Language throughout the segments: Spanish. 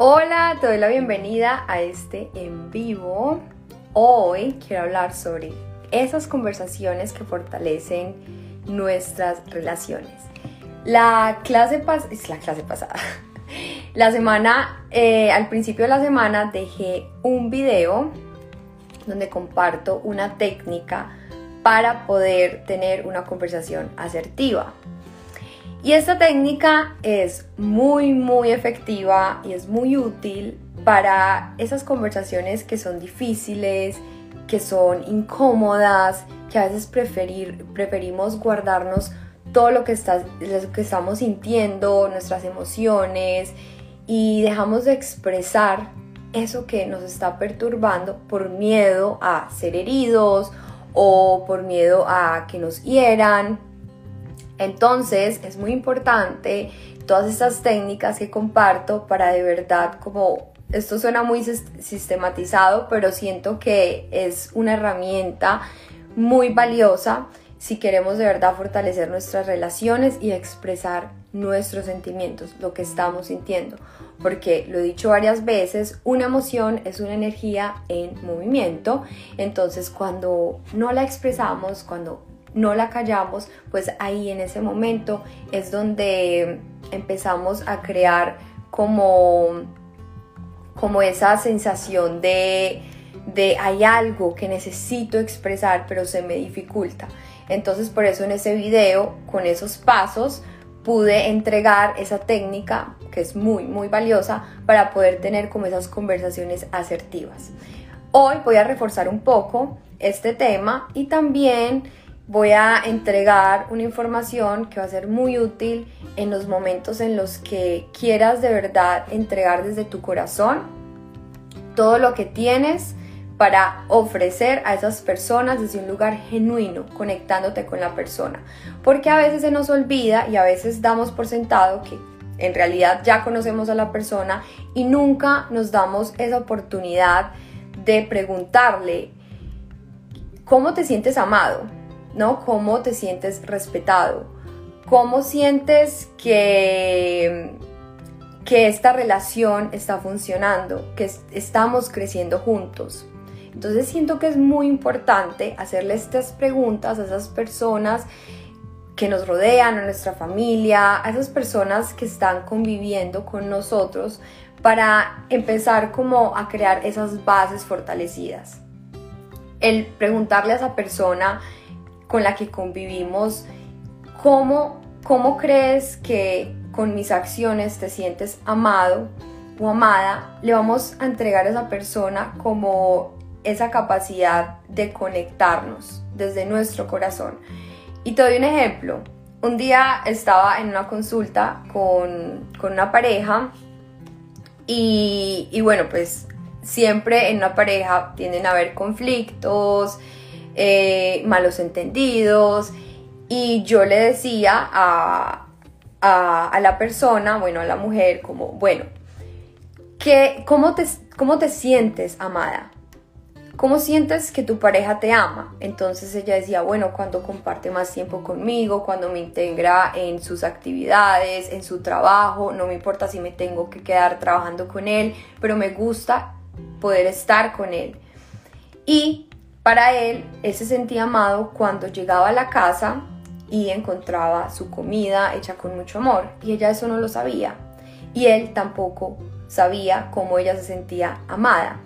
Hola, te doy la bienvenida a este en vivo. Hoy quiero hablar sobre esas conversaciones que fortalecen nuestras relaciones. La clase pas es la clase pasada. La semana, eh, al principio de la semana dejé un video donde comparto una técnica para poder tener una conversación asertiva. Y esta técnica es muy, muy efectiva y es muy útil para esas conversaciones que son difíciles, que son incómodas, que a veces preferir, preferimos guardarnos todo lo que, lo que estamos sintiendo, nuestras emociones, y dejamos de expresar eso que nos está perturbando por miedo a ser heridos o por miedo a que nos hieran entonces es muy importante todas estas técnicas que comparto para de verdad como esto suena muy sistematizado, pero siento que es una herramienta muy valiosa si queremos de verdad fortalecer nuestras relaciones y expresar nuestros sentimientos, lo que estamos sintiendo. Porque lo he dicho varias veces, una emoción es una energía en movimiento. Entonces cuando no la expresamos, cuando no la callamos, pues ahí en ese momento es donde empezamos a crear como, como esa sensación de, de hay algo que necesito expresar pero se me dificulta. Entonces por eso en ese video, con esos pasos, pude entregar esa técnica que es muy, muy valiosa para poder tener como esas conversaciones asertivas. Hoy voy a reforzar un poco este tema y también voy a entregar una información que va a ser muy útil en los momentos en los que quieras de verdad entregar desde tu corazón todo lo que tienes para ofrecer a esas personas desde un lugar genuino, conectándote con la persona. Porque a veces se nos olvida y a veces damos por sentado que en realidad ya conocemos a la persona y nunca nos damos esa oportunidad de preguntarle, ¿cómo te sientes amado? ¿No? ¿Cómo te sientes respetado? ¿Cómo sientes que, que esta relación está funcionando, que estamos creciendo juntos? Entonces siento que es muy importante hacerle estas preguntas a esas personas que nos rodean, a nuestra familia, a esas personas que están conviviendo con nosotros para empezar como a crear esas bases fortalecidas. El preguntarle a esa persona con la que convivimos, ¿cómo, cómo crees que con mis acciones te sientes amado o amada? Le vamos a entregar a esa persona como esa capacidad de conectarnos desde nuestro corazón. Y te doy un ejemplo. Un día estaba en una consulta con, una pareja y, y, bueno, pues siempre en una pareja tienden a haber conflictos, eh, malos entendidos y yo le decía a, a, la persona, bueno, a la mujer, como, bueno, que, ¿cómo, te, ¿cómo te sientes amada? ¿Cómo sientes que tu pareja te ama? Entonces ella decía, bueno, cuando comparte más tiempo conmigo, cuando me integra en sus actividades, en su trabajo, no me importa si me tengo que quedar trabajando con él, pero me gusta poder estar con él. Y para él, él se sentía amado cuando llegaba a la casa y encontraba su comida hecha con mucho amor. Y ella eso no lo sabía. Y él tampoco sabía cómo ella se sentía amada.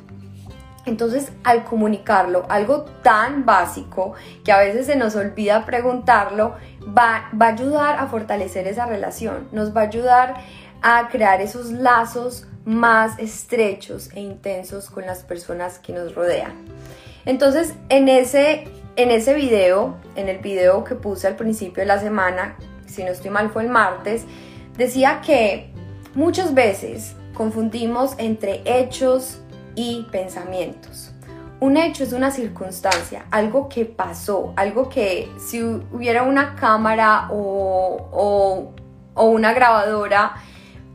Entonces, al comunicarlo, algo tan básico que a veces se nos olvida preguntarlo, va, va, a ayudar a fortalecer esa relación, nos va a ayudar a crear esos lazos más estrechos e intensos con las personas que nos rodean. Entonces, en ese, en ese video, en el video que puse al principio de la semana, si no estoy mal fue el martes, decía que muchas veces confundimos entre hechos y pensamientos. Un hecho es una circunstancia, algo que pasó, algo que si hubiera una cámara o, o una grabadora,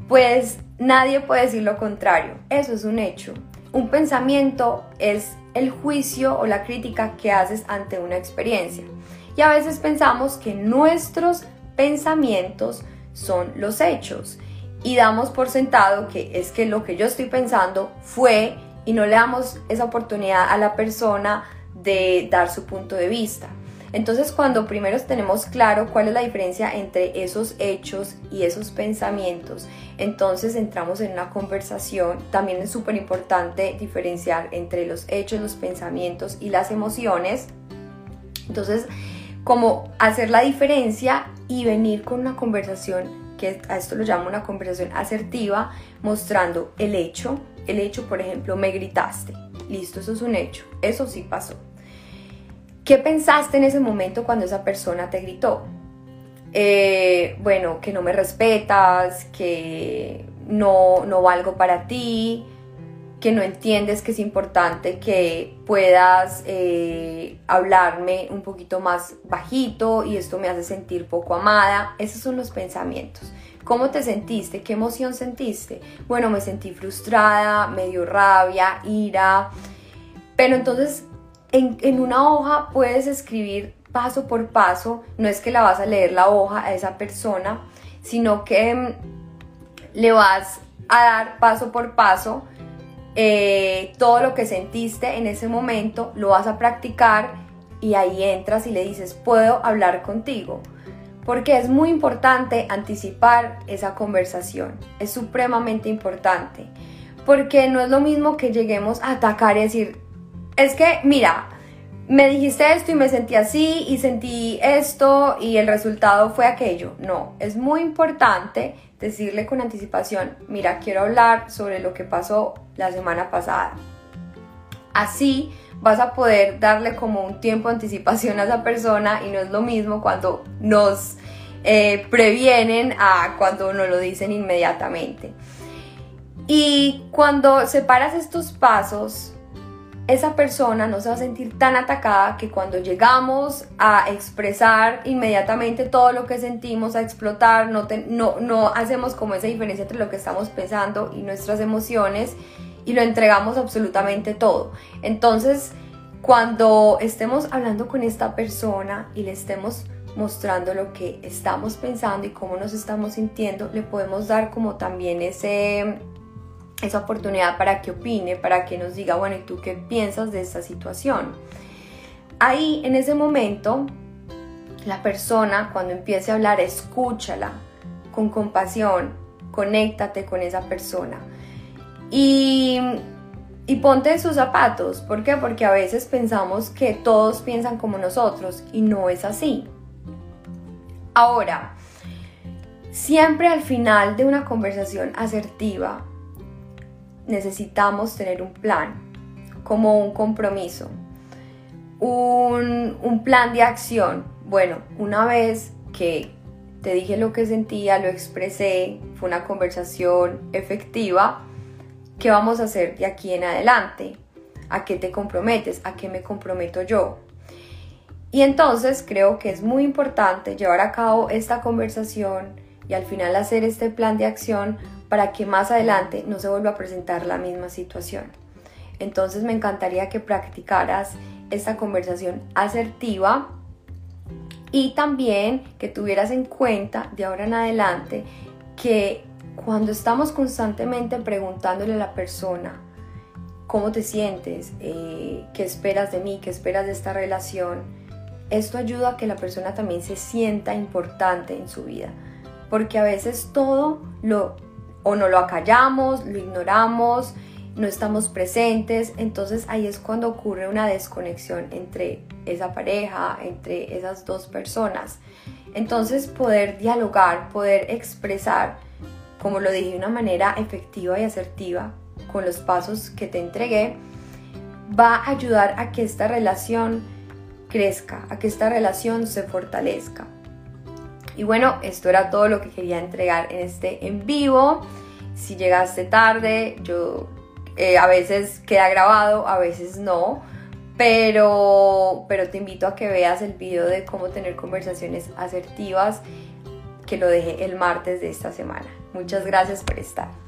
pues nadie puede decir lo contrario. Eso es un hecho. Un pensamiento es el juicio o la crítica que haces ante una experiencia. Y a veces pensamos que nuestros pensamientos son los hechos y damos por sentado que es que lo que yo estoy pensando fue y no le damos esa oportunidad a la persona de dar su punto de vista. Entonces cuando primero tenemos claro cuál es la diferencia entre esos hechos y esos pensamientos, entonces entramos en una conversación. También es súper importante diferenciar entre los hechos, los pensamientos y las emociones. Entonces, como hacer la diferencia y venir con una conversación que a esto lo llamo una conversación asertiva, mostrando el hecho. El hecho, por ejemplo, me gritaste. Listo, eso es un hecho. Eso sí pasó. ¿Qué pensaste en ese momento cuando esa persona te gritó? Eh, bueno, que no me respetas, que no, no valgo para ti, que no entiendes que es importante que puedas eh, hablarme un poquito más bajito y esto me hace sentir poco amada. Esos son los pensamientos. ¿Cómo te sentiste? ¿Qué emoción sentiste? Bueno, me sentí frustrada, me dio rabia, ira. Pero entonces en, en una hoja puedes escribir paso por paso. No es que la vas a leer la hoja a esa persona, sino que mm, le vas a dar paso por paso eh, todo lo que sentiste en ese momento, lo vas a practicar y ahí entras y le dices, puedo hablar contigo. Porque es muy importante anticipar esa conversación, es supremamente importante. Porque no es lo mismo que lleguemos a atacar y decir, es que, mira, me dijiste esto y me sentí así y sentí esto y el resultado fue aquello. No, es muy importante decirle con anticipación, mira, quiero hablar sobre lo que pasó la semana pasada. Así vas a poder darle como un tiempo de anticipación a esa persona y no es lo mismo cuando nos eh, previenen a cuando nos lo dicen inmediatamente. Y cuando separas estos pasos, esa persona no se va a sentir tan atacada que cuando llegamos a expresar inmediatamente todo lo que sentimos, a explotar, no, no, no hacemos como esa diferencia entre lo que estamos pensando y nuestras emociones y lo entregamos absolutamente todo. Entonces, cuando estemos hablando con esta persona y le estemos mostrando lo que estamos pensando y cómo nos estamos sintiendo, le podemos dar como también ese esa oportunidad para que opine, para que nos diga, bueno, ¿y tú qué piensas de esta situación? Ahí, en ese momento, la persona, cuando empiece a hablar, escúchala con compasión, conéctate con esa persona. Y, y ponte en sus zapatos. ¿Por qué? Porque a veces pensamos que todos piensan como nosotros y no es así. Ahora, siempre al final de una conversación asertiva, necesitamos tener un plan, como un compromiso, un, un plan de acción. Bueno, una vez que te dije lo que sentía, lo expresé, fue una conversación efectiva, ¿qué vamos a hacer de aquí en adelante? ¿A qué te comprometes? ¿A qué me comprometo yo? Y entonces creo que es muy importante llevar a cabo esta conversación y al final hacer este plan de acción para que más adelante no se vuelva a presentar la misma situación. Entonces me encantaría que practicaras esta conversación asertiva y también que tuvieras en cuenta de ahora en adelante que cuando estamos constantemente preguntándole a la persona cómo te sientes, eh, qué esperas de mí, qué esperas de esta relación, esto ayuda a que la persona también se sienta importante en su vida. Porque a veces todo lo o no lo acallamos, lo ignoramos, no estamos presentes, entonces ahí es cuando ocurre una desconexión entre esa pareja, entre esas dos personas. Entonces poder dialogar, poder expresar, como lo dije de una manera efectiva y asertiva, con los pasos que te entregué, va a ayudar a que esta relación crezca, a que esta relación se fortalezca. Y bueno, esto era todo lo que quería entregar en este en vivo. Si llegaste tarde, yo eh, a veces queda grabado, a veces no. Pero, pero te invito a que veas el video de cómo tener conversaciones asertivas que lo dejé el martes de esta semana. Muchas gracias por estar.